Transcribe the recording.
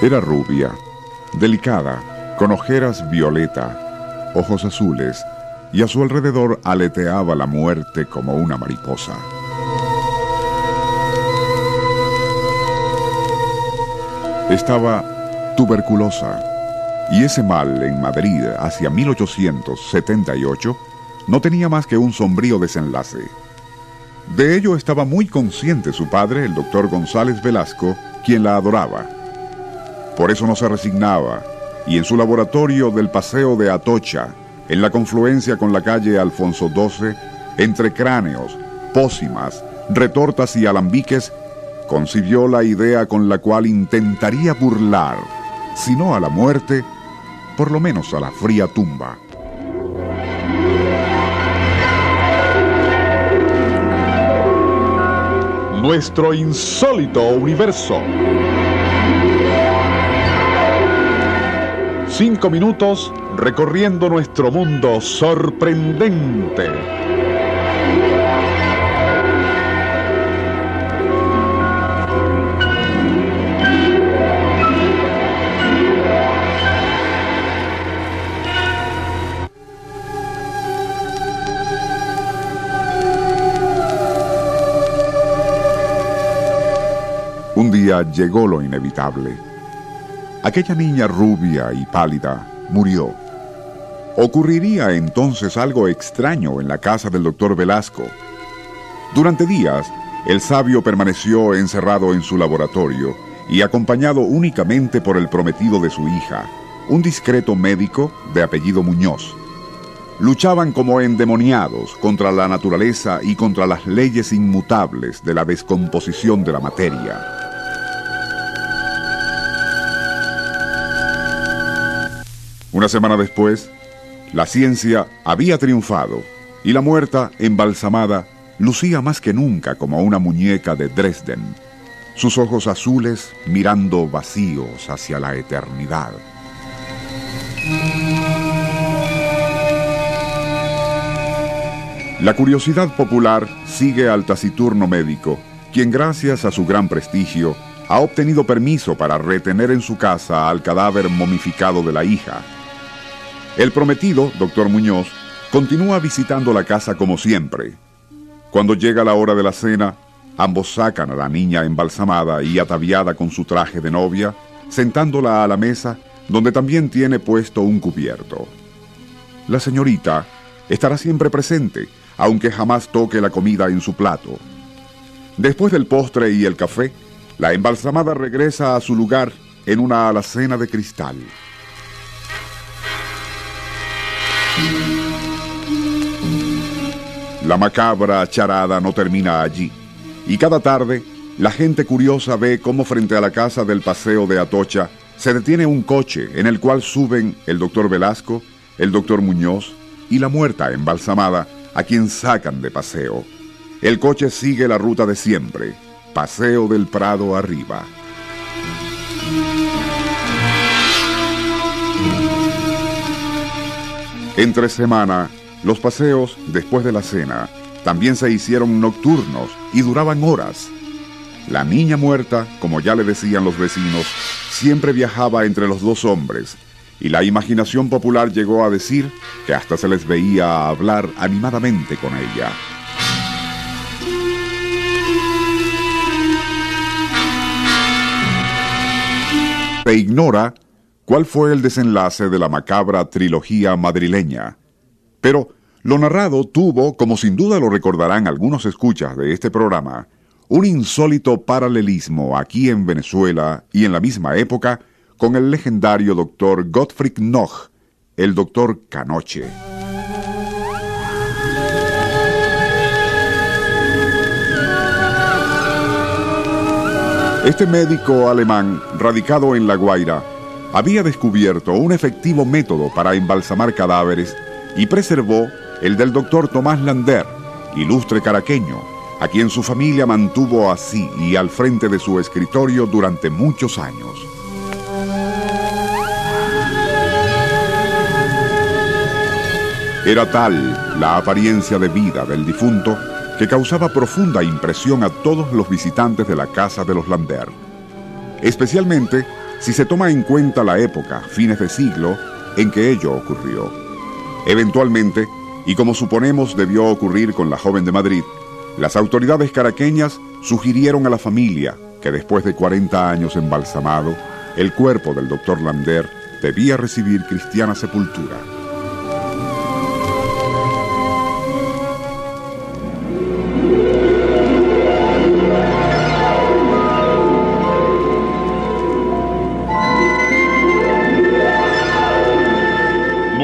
Era rubia, delicada, con ojeras violeta, ojos azules, y a su alrededor aleteaba la muerte como una mariposa. Estaba tuberculosa, y ese mal en Madrid hacia 1878 no tenía más que un sombrío desenlace. De ello estaba muy consciente su padre, el doctor González Velasco, quien la adoraba. Por eso no se resignaba, y en su laboratorio del Paseo de Atocha, en la confluencia con la calle Alfonso XII, entre cráneos, pócimas, retortas y alambiques, concibió la idea con la cual intentaría burlar, si no a la muerte, por lo menos a la fría tumba. Nuestro insólito universo. Cinco minutos recorriendo nuestro mundo sorprendente. Un día llegó lo inevitable. Aquella niña rubia y pálida murió. Ocurriría entonces algo extraño en la casa del doctor Velasco. Durante días, el sabio permaneció encerrado en su laboratorio y acompañado únicamente por el prometido de su hija, un discreto médico de apellido Muñoz. Luchaban como endemoniados contra la naturaleza y contra las leyes inmutables de la descomposición de la materia. Una semana después, la ciencia había triunfado y la muerta, embalsamada, lucía más que nunca como una muñeca de Dresden, sus ojos azules mirando vacíos hacia la eternidad. La curiosidad popular sigue al taciturno médico, quien gracias a su gran prestigio ha obtenido permiso para retener en su casa al cadáver momificado de la hija, el prometido, doctor Muñoz, continúa visitando la casa como siempre. Cuando llega la hora de la cena, ambos sacan a la niña embalsamada y ataviada con su traje de novia, sentándola a la mesa, donde también tiene puesto un cubierto. La señorita estará siempre presente, aunque jamás toque la comida en su plato. Después del postre y el café, la embalsamada regresa a su lugar en una alacena de cristal. La macabra charada no termina allí, y cada tarde la gente curiosa ve cómo frente a la casa del paseo de Atocha se detiene un coche en el cual suben el doctor Velasco, el doctor Muñoz y la muerta embalsamada a quien sacan de paseo. El coche sigue la ruta de siempre, Paseo del Prado arriba. Entre semana, los paseos después de la cena también se hicieron nocturnos y duraban horas. La niña muerta, como ya le decían los vecinos, siempre viajaba entre los dos hombres, y la imaginación popular llegó a decir que hasta se les veía hablar animadamente con ella. Se ignora cuál fue el desenlace de la macabra trilogía madrileña. Pero lo narrado tuvo, como sin duda lo recordarán algunos escuchas de este programa, un insólito paralelismo aquí en Venezuela y en la misma época con el legendario doctor Gottfried Noch, el doctor Canoche. Este médico alemán, radicado en La Guaira, había descubierto un efectivo método para embalsamar cadáveres y preservó el del doctor Tomás Lander, ilustre caraqueño, a quien su familia mantuvo así y al frente de su escritorio durante muchos años. Era tal la apariencia de vida del difunto que causaba profunda impresión a todos los visitantes de la casa de los Lander, especialmente si se toma en cuenta la época, fines de siglo, en que ello ocurrió. Eventualmente, y como suponemos debió ocurrir con la joven de Madrid, las autoridades caraqueñas sugirieron a la familia que después de 40 años embalsamado, el cuerpo del doctor Lander debía recibir cristiana sepultura.